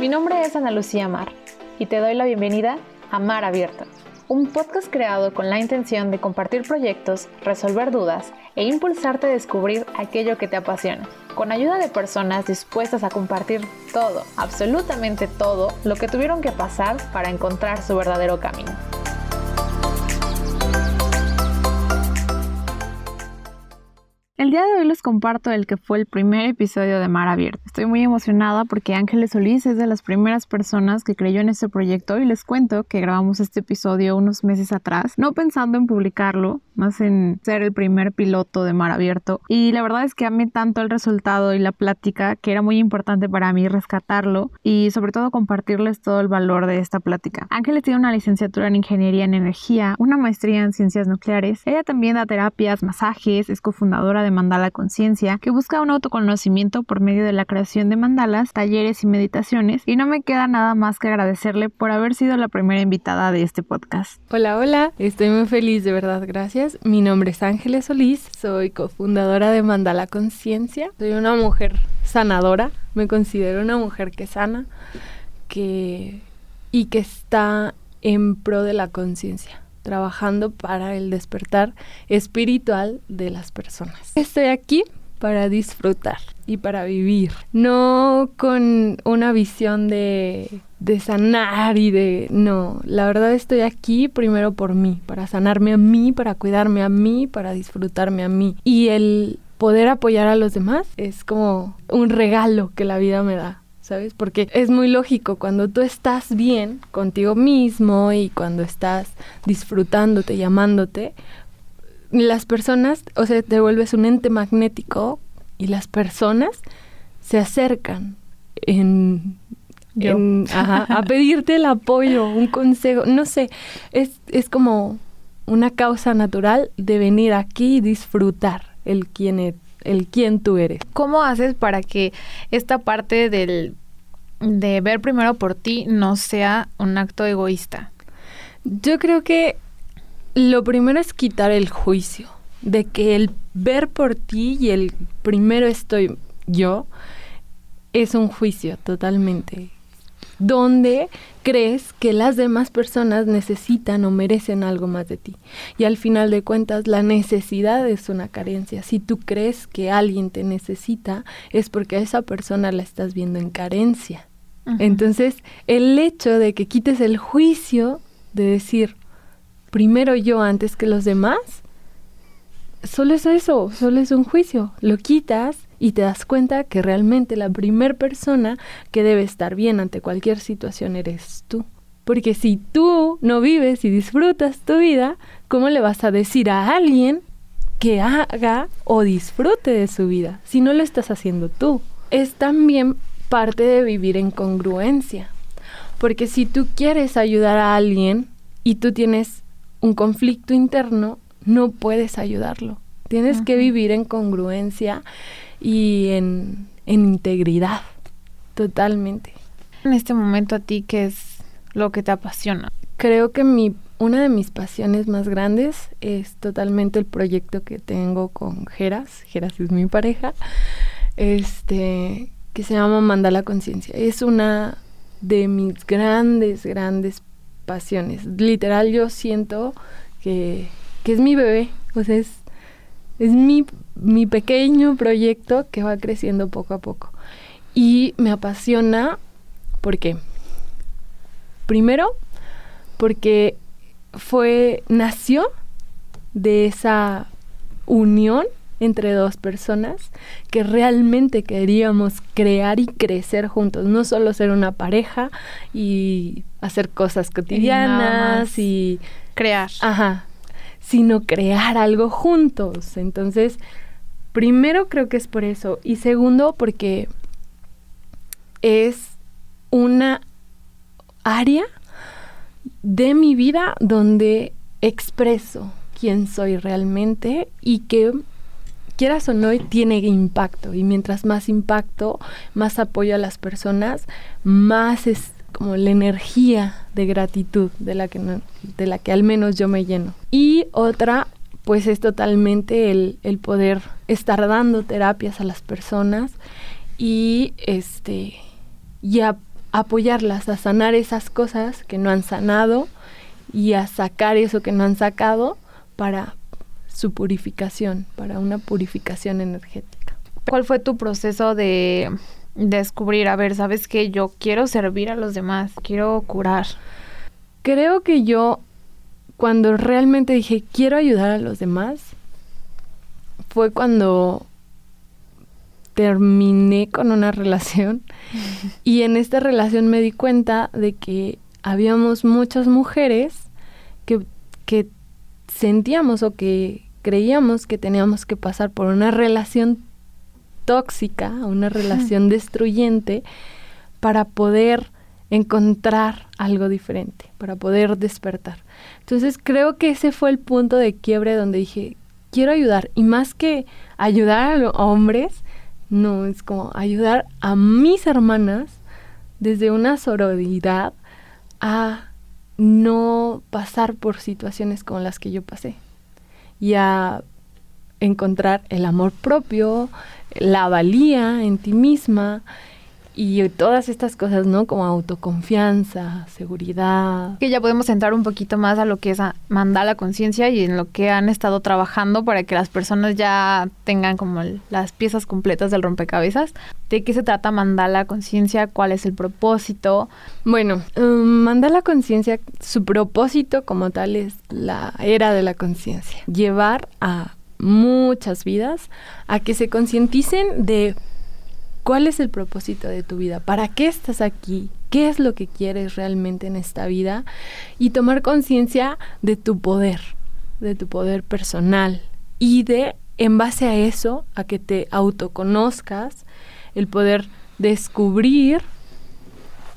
Mi nombre es Ana Lucía Mar y te doy la bienvenida a Mar Abierto, un podcast creado con la intención de compartir proyectos, resolver dudas e impulsarte a descubrir aquello que te apasiona, con ayuda de personas dispuestas a compartir todo, absolutamente todo, lo que tuvieron que pasar para encontrar su verdadero camino. El día de hoy les comparto el que fue el primer episodio de Mar Abierto. Estoy muy emocionada porque Ángeles Solís es de las primeras personas que creyó en este proyecto y les cuento que grabamos este episodio unos meses atrás, no pensando en publicarlo, más en ser el primer piloto de Mar Abierto. Y la verdad es que amé tanto el resultado y la plática que era muy importante para mí rescatarlo y sobre todo compartirles todo el valor de esta plática. Ángeles tiene una licenciatura en Ingeniería en Energía, una maestría en Ciencias Nucleares. Ella también da terapias, masajes, es cofundadora de Mandala Conciencia, que busca un autoconocimiento por medio de la creación de mandalas, talleres y meditaciones. Y no me queda nada más que agradecerle por haber sido la primera invitada de este podcast. Hola, hola, estoy muy feliz, de verdad, gracias. Mi nombre es Ángeles Solís, soy cofundadora de Mandala Conciencia. Soy una mujer sanadora, me considero una mujer que sana que y que está en pro de la conciencia trabajando para el despertar espiritual de las personas. Estoy aquí para disfrutar y para vivir, no con una visión de, sanar y de... No, la verdad estoy aquí primero por mí, para sanarme a mí, para cuidarme a mí, para disfrutarme a mí. Y el poder apoyar a los demás es como un regalo que la vida me da. ¿Sabes? Porque es muy lógico, cuando tú estás bien contigo mismo y cuando estás disfrutándote, llamándote, las personas, o sea, te vuelves un ente magnético y las personas se acercan en, a pedirte el apoyo, un consejo, no sé, es, es como una causa natural de venir aquí y disfrutar el quién es el quién tú eres. ¿Cómo haces para que esta parte del de ver primero por ti no sea un acto egoísta? Yo creo que lo primero es quitar el juicio de que el ver por ti y el primero estoy yo es un juicio totalmente donde crees que las demás personas necesitan o merecen algo más de ti. Y al final de cuentas, la necesidad es una carencia. Si tú crees que alguien te necesita, es porque a esa persona la estás viendo en carencia. Entonces, el hecho de que quites el juicio de decir, primero yo antes que los demás, solo es eso, solo es un juicio. Lo quitas y te das cuenta que realmente la primer persona que debe estar bien ante cualquier situación eres tú. Porque si tú no vives y disfrutas tu vida, ¿cómo le vas a decir a alguien que haga o disfrute de su vida si no lo estás haciendo tú? Es también parte de vivir en congruencia. Porque si tú quieres ayudar a alguien y tú tienes un conflicto interno, no puedes ayudarlo. Tienes que vivir en congruencia y en, integridad, totalmente. En este momento a ti, ¿qué es lo que te apasiona? Creo que mi, una de mis pasiones más grandes es totalmente el proyecto que tengo con Geras. Geras es mi pareja. Este, que se llama Mandala Conciencia. Es una de mis grandes, grandes pasiones. Literal, yo siento que, que es mi bebé. O sea, es es mi, mi pequeño proyecto que va creciendo poco a poco. Y me apasiona porque, primero, porque fue, nació de esa unión entre dos personas que realmente queríamos crear y crecer juntos, no solo ser una pareja y hacer cosas cotidianas y, crear. Ajá, sino crear algo juntos. Entonces, primero creo que es por eso. Y segundo, porque es una área de mi vida donde expreso quién soy realmente y que quieras o no tiene impacto y mientras más impacto, más apoyo a las personas, más es como la energía de gratitud de la que, de la que al menos yo me lleno. Y otra, pues es totalmente el, el poder estar dando terapias a las personas y este y apoyarlas a sanar esas cosas que no han sanado y a sacar eso que no han sacado para su purificación, para una purificación energética. ¿Cuál fue tu proceso de descubrir, a ver, sabes que yo quiero servir a los demás, quiero curar? Creo que yo cuando realmente dije quiero ayudar a los demás fue cuando terminé con una relación y en esta relación me di cuenta de que habíamos muchas mujeres que, que sentíamos o que creíamos que teníamos que pasar por una relación tóxica, una relación destruyente, para poder encontrar algo diferente, para poder despertar. Entonces creo que ese fue el punto de quiebre donde dije, quiero ayudar. Y más que ayudar a los hombres, no, es como ayudar a mis hermanas desde una sororidad a no pasar por situaciones como las que yo pasé y a encontrar el amor propio, la valía en ti misma y todas estas cosas, ¿no? Como autoconfianza, seguridad. Que ya podemos entrar un poquito más a lo que es mandala conciencia y en lo que han estado trabajando para que las personas ya tengan como las piezas completas del rompecabezas. ¿De qué se trata mandala conciencia? ¿Cuál es el propósito? Bueno, um, mandala conciencia, su propósito como tal es la era de la conciencia. Llevar a muchas vidas a que se concienticen de ¿Cuál es el propósito de tu vida? ¿Para qué estás aquí? ¿Qué es lo que quieres realmente en esta vida? Y tomar conciencia de tu poder, de tu poder personal y de, en base a eso, a que te autoconozcas, el poder descubrir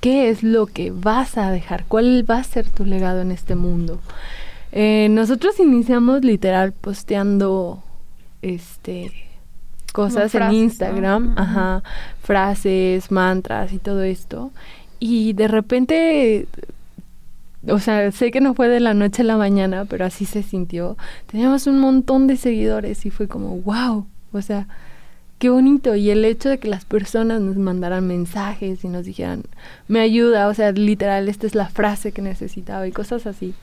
qué es lo que vas a dejar, cuál va a ser tu legado en este mundo. Eh, nosotros iniciamos literal posteando este cosas en Instagram, ajá, frases, mantras y todo esto. Y de repente, o sea, sé que no fue de la noche a la mañana, pero así se sintió. Teníamos un montón de seguidores y fue como, wow, o sea, qué bonito. Y el hecho de que las personas nos mandaran mensajes y nos dijeran, me ayuda, o sea, literal, esta es la frase que necesitaba y cosas así.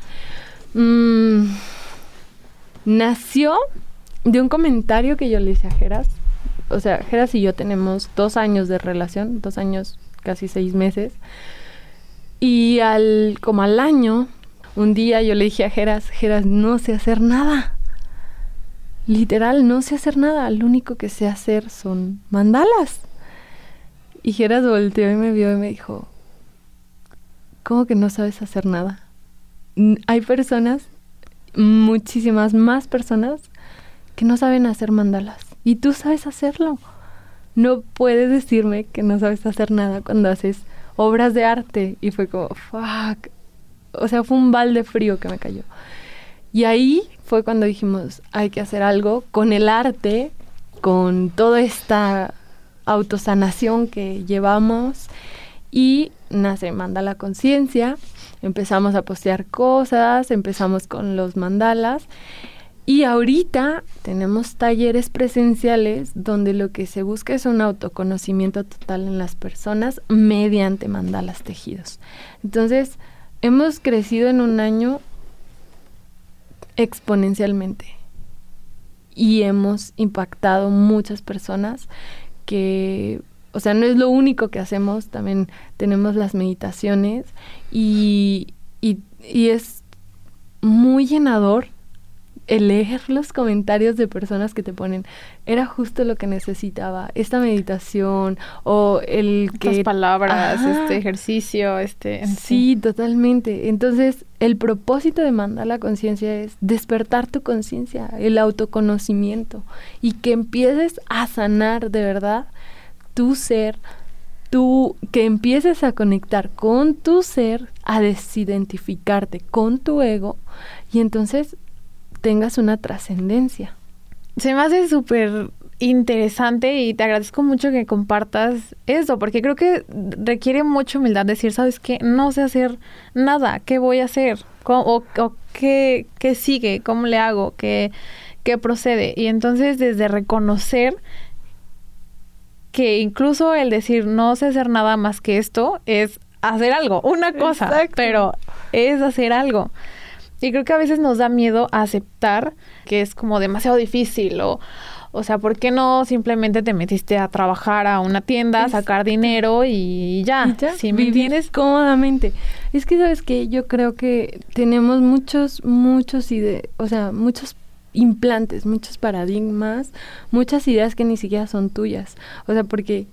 Mm, nació de un comentario que yo le hice a Geras. O sea, Geras y yo tenemos dos años de relación, dos años, casi seis meses. Y al, como al año, un día yo le dije a Geras, Geras, no sé hacer nada. Literal, no sé hacer nada. Lo único que sé hacer son mandalas. Y Geras volteó y me vio y me dijo, ¿cómo que no sabes hacer nada? Hay personas, muchísimas más personas, que no saben hacer mandalas. Y tú sabes hacerlo. No puedes decirme que no sabes hacer nada cuando haces obras de arte. Y fue como, fuck. O sea, fue un balde frío que me cayó. Y ahí fue cuando dijimos, hay que hacer algo con el arte, con toda esta autosanación que llevamos. Y nace Mandala Conciencia. Empezamos a postear cosas, empezamos con los mandalas. Y ahorita tenemos talleres presenciales donde lo que se busca es un autoconocimiento total en las personas mediante mandalas tejidos. Entonces, hemos crecido en un año exponencialmente y hemos impactado muchas personas que, o sea, no es lo único que hacemos, también tenemos las meditaciones y, y, y es muy llenador el leer los comentarios de personas que te ponen, era justo lo que necesitaba, esta meditación o el que... Estas palabras, este ejercicio, este... Sí, totalmente. Entonces, el propósito de mandar la conciencia es despertar tu conciencia, el autoconocimiento y que empieces a sanar de verdad tu ser, tú que empieces a conectar con tu ser, a desidentificarte con tu ego y entonces tengas una trascendencia. Se me hace súper interesante y te agradezco mucho que compartas eso, porque creo que requiere mucha humildad decir, ¿sabes qué? No sé hacer nada, ¿qué voy a hacer? o, qué, sigue? ¿Cómo le hago? ¿Qué, ¿Qué procede? Y entonces desde reconocer que incluso el decir no sé hacer nada más que esto es hacer algo, una cosa, pero es hacer algo. Y creo que a veces nos da miedo aceptar que es como demasiado difícil o, o sea, ¿por qué no simplemente te metiste a trabajar a una tienda, a sacar dinero y ya? ¿Y ya? vivir cómodamente. Es que, ¿sabes que Yo creo que tenemos muchos, muchos ideas, o sea, muchos implantes, muchos paradigmas, muchas ideas que ni siquiera son tuyas. O sea, porque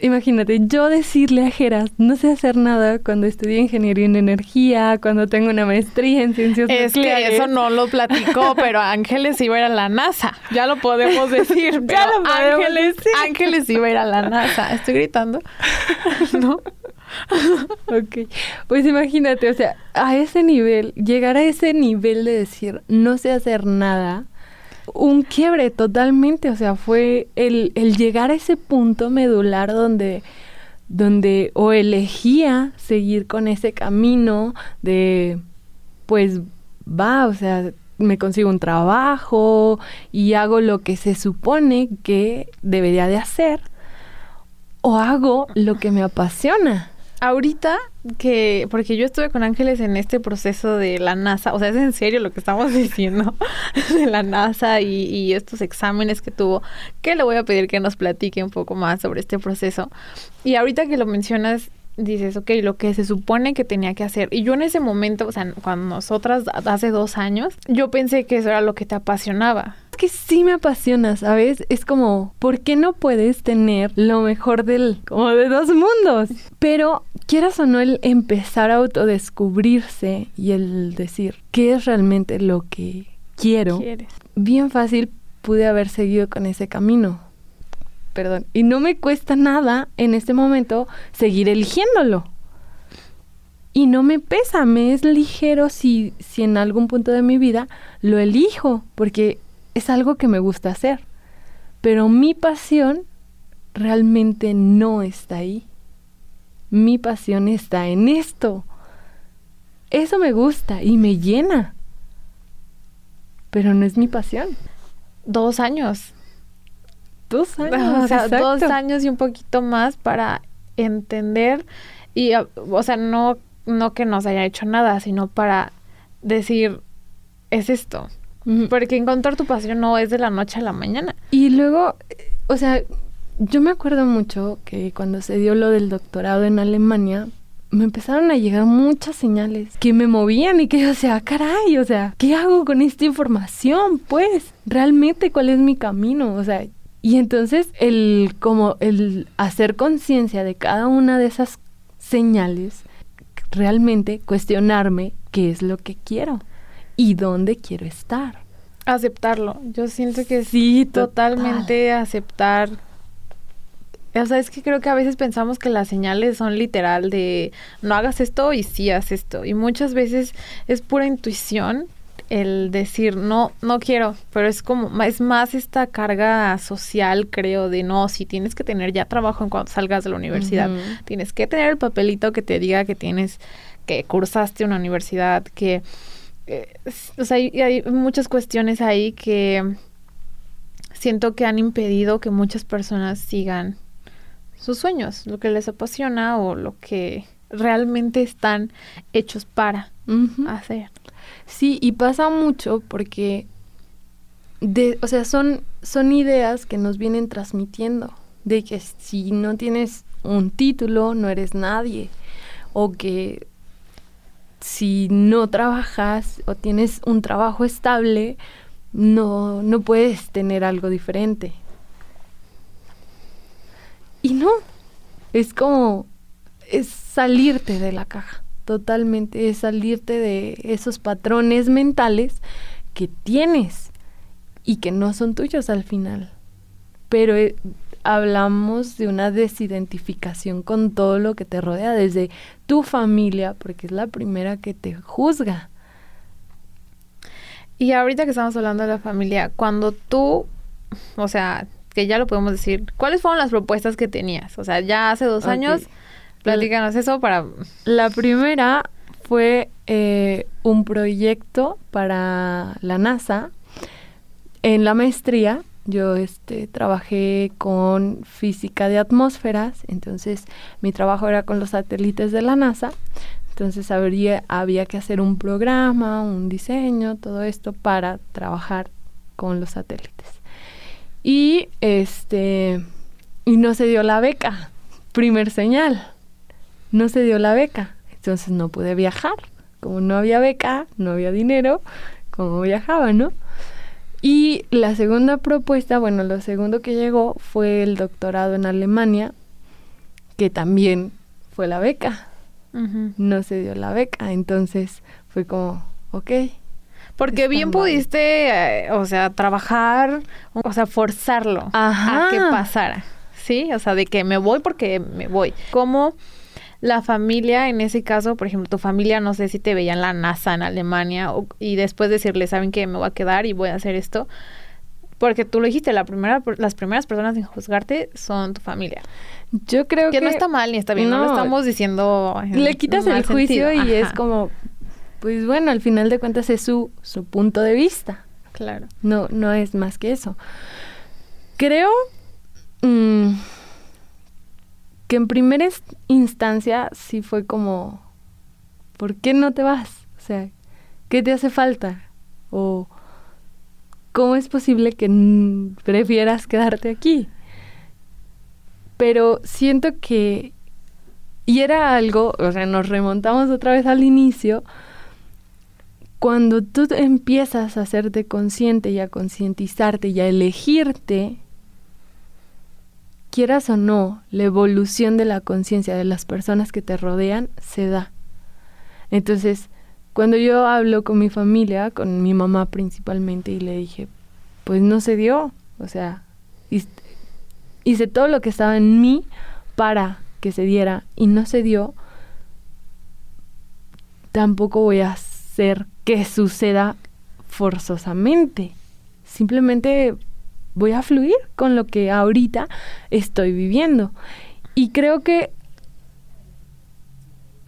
Imagínate, yo decirle a Geras, no sé hacer nada cuando estudié ingeniería en energía, cuando tengo una maestría en ciencias es nucleares. que eso no lo platicó, pero Ángeles iba a ir a la NASA, ya lo podemos decir. ya lo podemos Ángeles, decir. Ángeles iba a ir a la NASA. Estoy gritando. ¿No? ok, pues imagínate, o sea, a ese nivel, llegar a ese nivel de decir, no sé hacer nada, un quiebre totalmente, o sea, fue el, el llegar a ese punto medular donde, donde o elegía seguir con ese camino de, pues va, o sea, me consigo un trabajo y hago lo que se supone que debería de hacer, o hago lo que me apasiona ahorita que, porque yo estuve con Ángeles en este proceso de la NASA, o sea, es en serio lo que estamos diciendo de la NASA y, estos exámenes que tuvo, que le voy a pedir que nos platique un poco más sobre este proceso. Y ahorita que lo mencionas, dices, ok, lo que se supone que tenía que hacer. Y yo en ese momento, o sea, cuando nosotras hace dos años, yo pensé que eso era lo que te apasionaba. Que sí me apasiona, ¿sabes? Es como, ¿por qué no puedes tener lo mejor del, como de dos mundos? Pero quieras o no, el empezar a autodescubrirse y el decir, ¿qué es realmente lo que quiero? ¿Quieres? Bien fácil pude haber seguido con ese camino perdón. Y no me cuesta nada en este momento seguir eligiéndolo. Y no me pesa, me es ligero si, si en algún punto de mi vida lo elijo, porque es algo que me gusta hacer. Pero mi pasión realmente no está ahí. Mi pasión está en esto. Eso me gusta y me llena. Pero no es mi pasión. Dos años Dos años. O sea, dos años y un poquito más para entender y, o sea, no, no que nos haya hecho nada, sino para decir, es esto. Porque encontrar tu pasión no es de la noche a la mañana. Y luego, o sea, yo me acuerdo mucho que cuando se dio lo del doctorado en Alemania, me empezaron a llegar muchas señales que me movían y que yo decía, caray, o sea, ¿qué hago con esta información? Pues, realmente, ¿cuál es mi camino? O sea, y entonces el como el hacer conciencia de cada una de esas señales, realmente cuestionarme qué es lo que quiero y dónde quiero estar. Aceptarlo. Yo siento que sí, totalmente aceptar. O sea, es que creo que a veces pensamos que las señales son literal de no hagas esto y sí haz esto. Y muchas veces es pura intuición el decir no, no quiero, pero es como, es más esta carga social, creo, de no, si tienes que tener ya trabajo en cuanto salgas de la universidad, tienes que tener el papelito que te diga que tienes, que cursaste una universidad, que, eh, o sea, hay, hay muchas cuestiones ahí que siento que han impedido que muchas personas sigan sus sueños, lo que les apasiona o lo que realmente están hechos para hacer. Sí, y pasa mucho porque, de, o sea, son, son ideas que nos vienen transmitiendo, de que si no tienes un título, no eres nadie, o que si no trabajas o tienes un trabajo estable, no, no puedes tener algo diferente. Y no, es como, es salirte de la caja totalmente, es salirte de esos patrones mentales que tienes y que no son tuyos al final. Pero eh, hablamos de una desidentificación con todo lo que te rodea, desde tu familia, porque es la primera que te juzga. Y ahorita que estamos hablando de la familia, cuando tú, o sea, que ya lo podemos decir, ¿cuáles fueron las propuestas que tenías? O sea, ya hace dos años Platícanos eso para... La primera fue eh, un proyecto para la NASA en la maestría Yo este, trabajé con física de atmósferas, entonces mi trabajo era con los satélites de la NASA. Entonces habría, había que hacer un programa, un diseño, todo esto para trabajar con los satélites. Y este y no se dio la beca, primer señal. No se dio la beca, entonces no pude viajar. Como no había beca, no había dinero, como viajaba, ¿no? Y la segunda propuesta, bueno, lo segundo que llegó fue el doctorado en Alemania, que también fue la beca. No se dio la beca, entonces fue como, ok. Porque bien pudiste, eh, o sea, trabajar, o sea, forzarlo a que pasara, ¿sí? O sea, de que me voy porque me voy. ¿Cómo la familia, en ese caso, por ejemplo, tu familia, no sé si te veía en la NASA en Alemania y después decirle, ¿saben que me voy a quedar y voy a hacer esto? Porque tú lo dijiste, la primera, las primeras personas en juzgarte son tu familia. Yo creo que... Que no está mal ni está bien, no, lo estamos diciendo... le quitas el juicio y es como, pues bueno, al final de cuentas es su, su punto de vista. Claro. No, no es más que eso. Creo mm, en primera instancia sí fue como, ¿por qué no te vas? O sea, ¿qué te hace falta? O ¿cómo es posible que prefieras quedarte aquí? pero siento que, y era algo, o sea, nos remontamos otra vez al inicio, cuando tú empiezas a hacerte consciente y a concientizarte y a elegirte, quieras o no, la evolución de la conciencia de las personas que te rodean se da. Entonces, cuando yo hablo con mi familia, con mi mamá principalmente, y le dije, pues no se dio, o sea, hice todo lo que estaba en mí para que se diera y no se dio, tampoco voy a hacer que suceda forzosamente. Simplemente voy a fluir con lo que ahorita estoy viviendo. Y creo que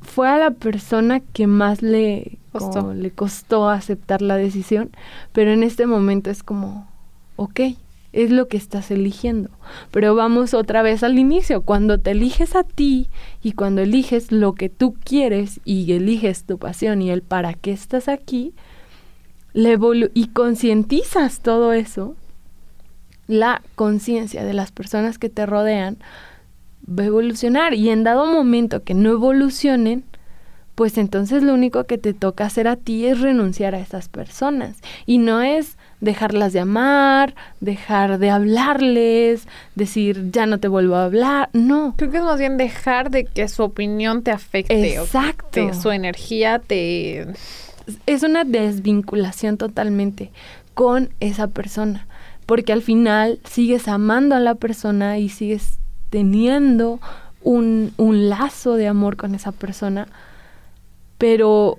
fue a la persona que más le costó. le costó aceptar la decisión, pero en este momento es como, ok, es lo que estás eligiendo. Pero vamos otra vez al inicio, cuando te eliges a ti y cuando eliges lo que tú quieres y eliges tu pasión y el para qué estás aquí, y concientizas todo eso, la conciencia de las personas que te rodean va a evolucionar y en dado momento que no evolucionen, pues entonces lo único que te toca hacer a ti es renunciar a esas personas. Y no es dejarlas de amar, dejar de hablarles, decir ya no te vuelvo a hablar, no. Creo que es más bien dejar de que su opinión te afecte. Exacto. su energía te... Es una desvinculación totalmente con esa persona, porque al final sigues amando a la persona y sigues teniendo un, un lazo de amor con esa persona, pero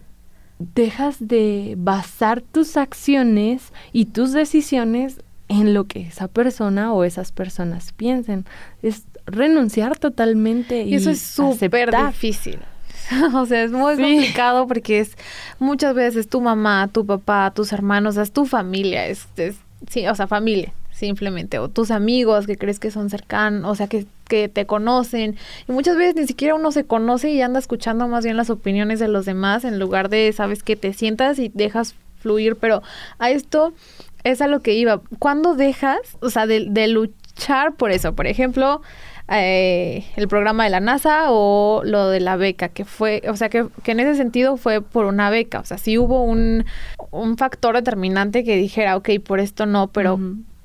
dejas de basar tus acciones y tus decisiones en lo que esa persona o esas personas piensen. Es renunciar totalmente y, eso es súper difícil. o sea, es muy complicado porque es muchas veces tu mamá, tu papá, tus hermanos, es tu familia, es, es sí, o sea, familia simplemente, o tus amigos que crees que son cercanos, o sea, que, que te conocen. Y muchas veces ni siquiera uno se conoce y anda escuchando más bien las opiniones de los demás en lugar de, sabes, que te sientas y dejas fluir, pero a esto es a lo que iba. ¿Cuándo dejas, o sea, de, de luchar por eso? Por ejemplo, eh, el programa de la NASA o lo de la beca, que fue, o sea, que, que en ese sentido fue por una beca, o sea, sí hubo un, un factor determinante que dijera, ok, por esto no, pero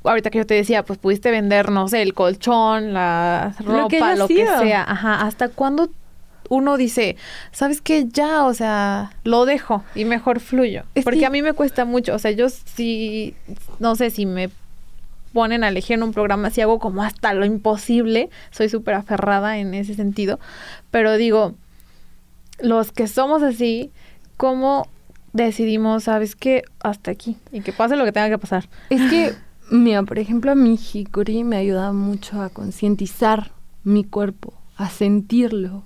ahorita que yo te decía, pues pudiste vender, no sé, el colchón, la ropa, lo que, sea. Ajá, ¿hasta cuándo uno dice, sabes qué? ya, o sea, lo dejo y mejor fluyo? Porque a mí me cuesta mucho, o sea, yo sí, no sé si me ponen a elegir en un programa, si hago como hasta lo imposible, soy súper aferrada en ese sentido, pero digo, los que somos así, ¿cómo decidimos, sabes qué? Hasta aquí y que pase lo que tenga que pasar? Es que Mira, por ejemplo, a mí Hikuri me ayuda mucho a concientizar mi cuerpo, a sentirlo.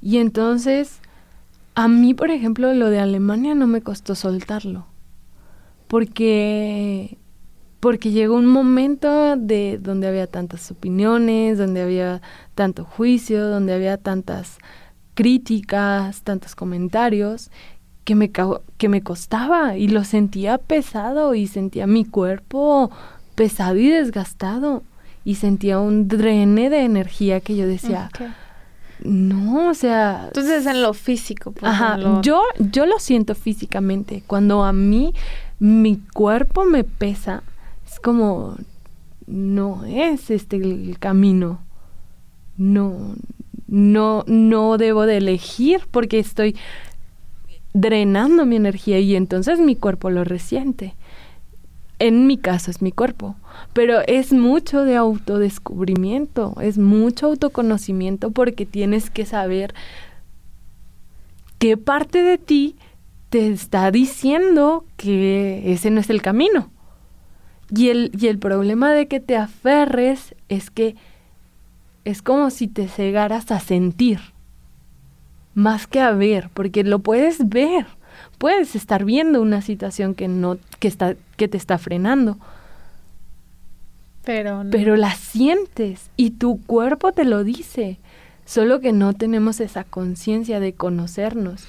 Y entonces, a mí, por ejemplo, lo de Alemania no me costó soltarlo. Porque porque llegó un momento de donde había tantas opiniones, donde había tanto juicio, donde había tantas críticas, tantos comentarios, que me, que me costaba y lo sentía pesado y sentía mi cuerpo pesado y desgastado y sentía un drene de energía que yo decía, no, o sea... Entonces en lo físico. Pues, ajá, yo, yo lo siento físicamente. Cuando a mí mi cuerpo me pesa, es como, no es este el camino. No, no, no debo de elegir porque estoy drenando mi energía y entonces mi cuerpo lo resiente. En mi caso es mi cuerpo, pero es mucho de autodescubrimiento, es mucho autoconocimiento porque tienes que saber qué parte de ti te está diciendo que ese no es el camino. Y el, y el problema de que te aferres es que es como si te cegaras a sentir más que a ver, porque lo puedes ver. Puedes estar viendo una situación que no que está que te está frenando. Pero pero la sientes y tu cuerpo te lo dice. Solo que no tenemos esa conciencia de conocernos.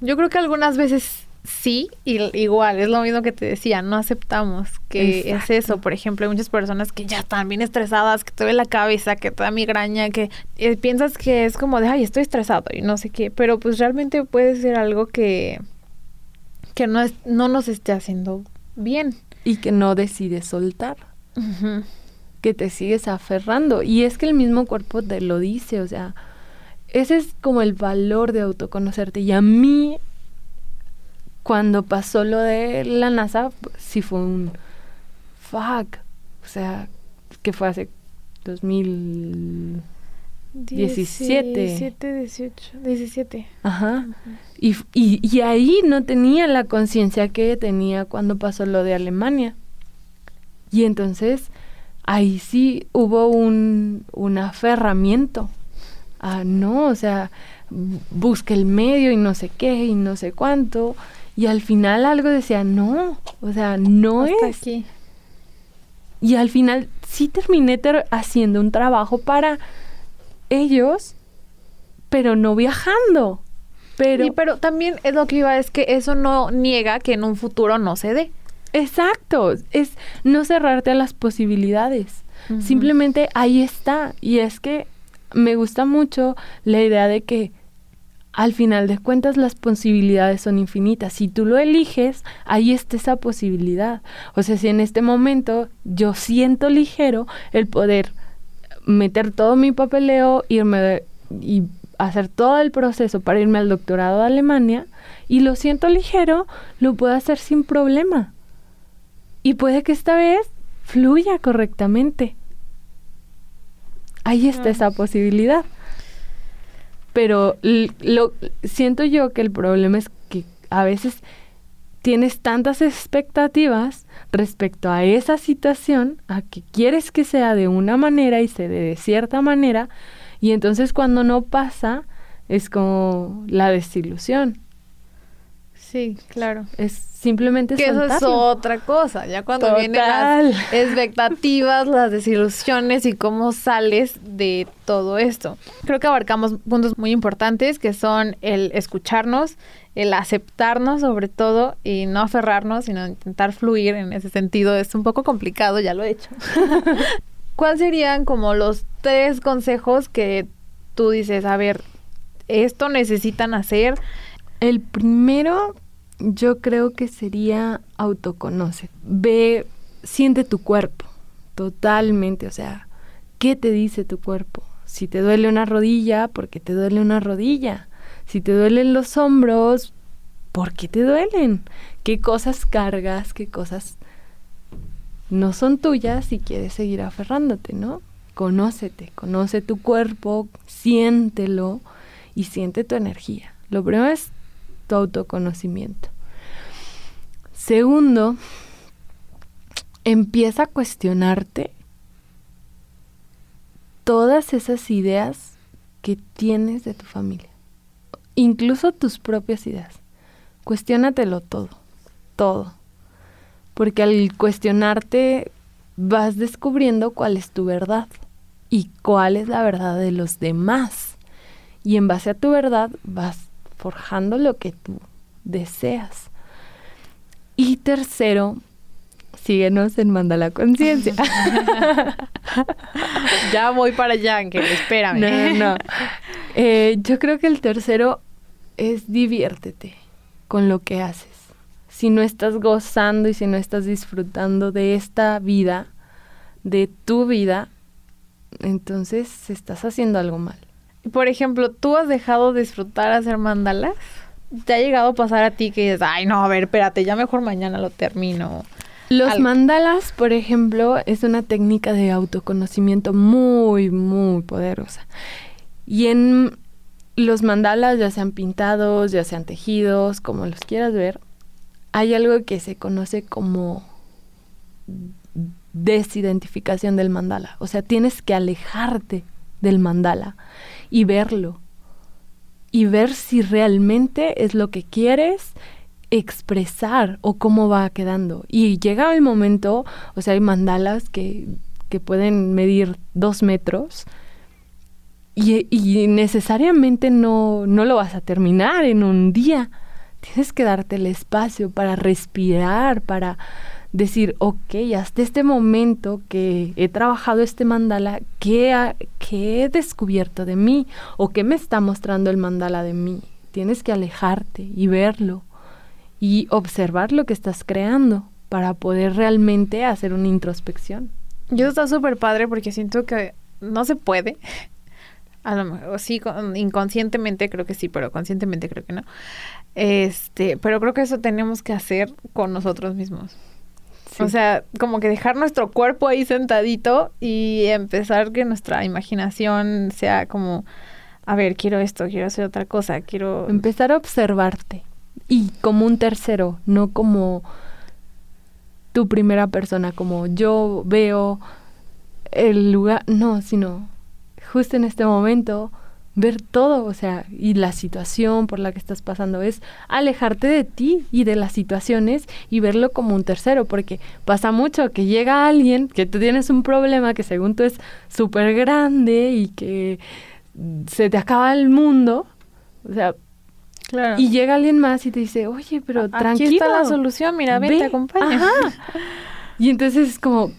Yo creo que algunas veces sí, y, igual, es lo mismo que te decía, no aceptamos que es eso. Por ejemplo, hay muchas personas que ya están bien estresadas, que te ve la cabeza, que te da migraña, que eh, piensas que es como de, ay, estoy estresado y no sé qué, pero pues realmente puede ser algo que, que no, es, no nos esté haciendo bien. Y que no decides soltar. Que te sigues aferrando. Y es que el mismo cuerpo te lo dice, o sea, ese es como el valor de autoconocerte. Y a mí cuando pasó lo de la NASA, sí fue un fuck. O sea, que fue hace 2017. 17, 18, 17. Ajá. y, y, y ahí no tenía la conciencia que tenía cuando pasó lo de Alemania. Y entonces ahí sí hubo un, un aferramiento. Ah, no, o sea, busque el medio y no sé qué y no sé cuánto. Y al final algo decía, no, o sea, no es. Aquí. Y al final sí terminé haciendo un trabajo para ellos, pero no viajando. Pero, pero también es lo que iba, es que eso no niega que en un futuro no se dé. Exacto, es no cerrarte a las posibilidades. Simplemente ahí está. Y es que me gusta mucho la idea de que al final de cuentas las posibilidades son infinitas. Si tú lo eliges, ahí está esa posibilidad. O sea, si en este momento yo siento ligero el poder meter todo mi papeleo, irme y hacer todo el proceso para irme al doctorado a Alemania, y lo siento ligero, lo puedo hacer sin problema. Y puede que esta vez fluya correctamente. Ahí está esa posibilidad pero lo siento yo que el problema es que a veces tienes tantas expectativas respecto a esa situación, a que quieres que sea de una manera y se dé de cierta manera, y entonces cuando no pasa es como la desilusión. Sí, claro. Es simplemente que eso es otra cosa. Ya cuando vienen las expectativas, las desilusiones y cómo sales de todo esto. Creo que abarcamos puntos muy importantes que son el escucharnos, el aceptarnos sobre todo y no aferrarnos, sino intentar fluir en ese sentido. Es un poco complicado, ya lo he hecho. ¿Cuáles serían como los tres consejos que tú dices, a ver, esto necesitan hacer? El primero yo creo que sería autoconoce. Ve, siente tu cuerpo totalmente, o sea, ¿qué te dice tu cuerpo? Si te duele una rodilla, ¿por qué te duele una rodilla? Si te duelen los hombros, ¿por qué te duelen? ¿Qué cosas cargas? ¿Qué cosas no son tuyas y quieres seguir aferrándote, ¿no? Conócete, conoce tu cuerpo, siéntelo y siente tu energía. Lo primero es tu autoconocimiento. Segundo, empieza a cuestionarte todas esas ideas que tienes de tu familia, incluso tus propias ideas. Cuestiónatelo todo, todo. porque al cuestionarte vas descubriendo cuál es tu verdad y cuál es la verdad de los demás. Y en base a tu verdad vas forjando lo que tú deseas. Y tercero, síguenos en Manda la Conciencia. ya voy para allá, Ángel, espérame. No, no, eh, yo creo que el tercero es diviértete con lo que haces. Si no estás gozando y si no estás disfrutando de esta vida, de tu vida, entonces estás haciendo algo mal. Por ejemplo, ¿tú has dejado de disfrutar hacer mandalas? ¿Te ha llegado a pasar a ti que dices, ay, no, a ver, espérate, ya mejor mañana lo termino? Los mandalas, por ejemplo, es una técnica de autoconocimiento muy, muy poderosa. Y en los mandalas, ya sean pintados, ya sean tejidos, como los quieras ver, hay algo que se conoce como desidentificación del mandala. O sea, tienes que alejarte del mandala y verlo. Y ver si realmente es lo que quieres expresar o cómo va quedando. Y llega el momento, o sea, hay mandalas que, que pueden medir dos metros y, y necesariamente no, no lo vas a terminar en un día. Tienes que darte el espacio para respirar, para decir, ok, hasta este momento que he trabajado este mandala, ¿qué, ¿qué, he descubierto de mí? ¿O qué me está mostrando el mandala de mí? Tienes que alejarte y verlo y observar lo que estás creando para poder realmente hacer una introspección. Yo está súper padre porque siento que no se puede. A lo mejor sí, inconscientemente creo que sí, pero conscientemente creo que no. Este, pero creo que eso tenemos que hacer con nosotros mismos. O sea, como que dejar nuestro cuerpo ahí sentadito y empezar que nuestra imaginación sea como, a ver, quiero esto, quiero hacer otra cosa, quiero... Empezar a observarte y como un tercero, no como tu primera persona, como yo veo el lugar, no, sino justo en este momento ver todo, o sea, y la situación por la que estás pasando es alejarte de ti y de las situaciones y verlo como un tercero, porque pasa mucho que llega alguien, que tú tienes un problema que según tú es súper grande y que se te acaba el mundo, o sea, y llega alguien más y te dice, oye, pero tranquilo. Aquí está la solución, mira, ven, te acompaña. Y entonces es como,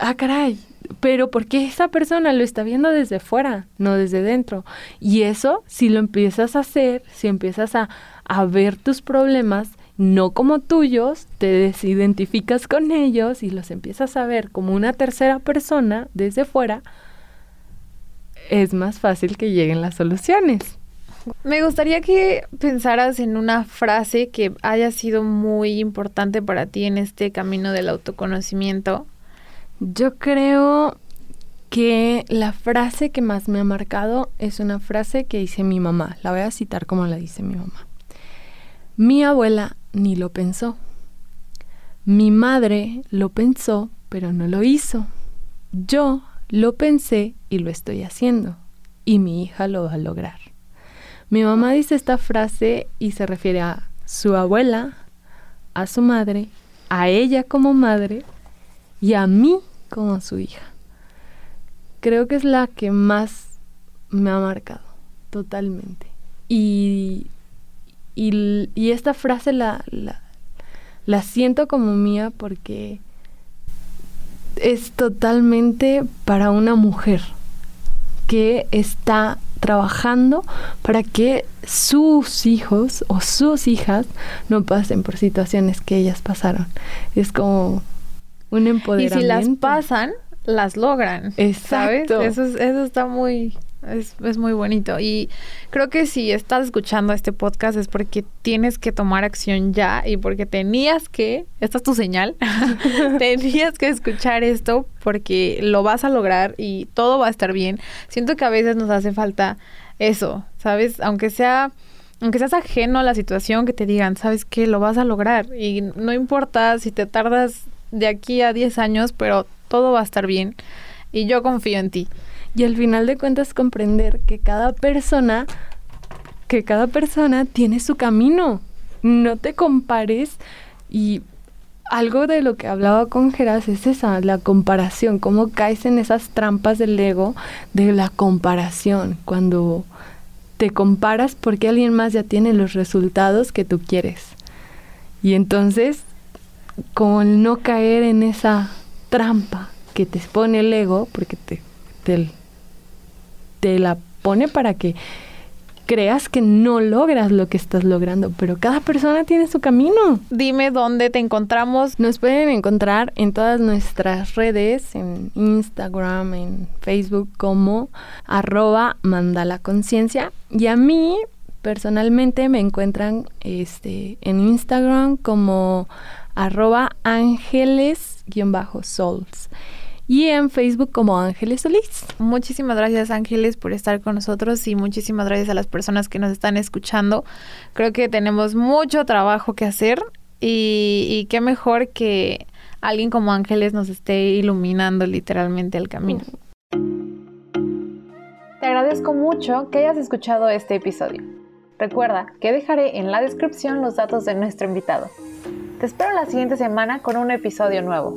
ah, caray, pero porque esa persona lo está viendo desde fuera, no desde dentro. Y eso, si lo empiezas a hacer, si empiezas a, a ver tus problemas no como tuyos, te desidentificas con ellos y los empiezas a ver como una tercera persona desde fuera, es más fácil que lleguen las soluciones. Me gustaría que pensaras en una frase que haya sido muy importante para ti en este camino del autoconocimiento yo creo que la frase que más me ha marcado es una frase que dice mi mamá. La voy a citar como la dice mi mamá. Mi abuela ni lo pensó. Mi madre lo pensó, pero no lo hizo. Yo lo pensé y lo estoy haciendo. Y mi hija lo va a lograr. Mi mamá dice esta frase y se refiere a su abuela, a su madre, a ella como madre y a mí como su hija. Creo que es la que más me ha marcado, totalmente. Y, y, esta frase la, la, la siento como mía porque es totalmente para una mujer que está trabajando para que sus hijos o sus hijas no pasen por situaciones que ellas pasaron. Es como un empoderamiento. Y si las pasan, las logran. Exacto. ¿Sabes? Eso, eso está muy... Es, es, muy bonito. Y creo que si estás escuchando este podcast es porque tienes que tomar acción ya y porque tenías que, esta es tu señal, tenías que escuchar esto porque lo vas a lograr y todo va a estar bien. Siento que a veces nos hace falta eso, ¿sabes? Aunque sea aunque seas ajeno a la situación, que te digan, sabes que lo vas a lograr y no importa si te tardas de aquí a 10 años, pero todo va a estar bien y yo confío en ti. Y al final de cuentas comprender que cada persona, que cada persona tiene su camino. No te compares y algo de lo que hablaba con Geras es esa, la comparación, cómo caes en esas trampas del ego de la comparación, cuando te comparas porque alguien más ya tiene los resultados que tú quieres. Y entonces, con no caer en esa trampa que te pone el ego, porque te, te, te la pone para que creas que no logras lo que estás logrando, pero cada persona tiene su camino. Dime dónde te encontramos. Nos pueden encontrar en todas nuestras redes, en Instagram, en Facebook como arroba mandala conciencia. Y a mí personalmente me encuentran este, en Instagram como arroba ángeles-souls y en Facebook como Ángeles Solís. Muchísimas gracias Ángeles por estar con nosotros y muchísimas gracias a las personas que nos están escuchando. Creo que tenemos mucho trabajo que hacer y, y qué mejor que alguien como Ángeles nos esté iluminando literalmente el camino. Te agradezco mucho que hayas escuchado este episodio. Recuerda que dejaré en la descripción los datos de nuestro invitado. Te espero la siguiente semana con un episodio nuevo.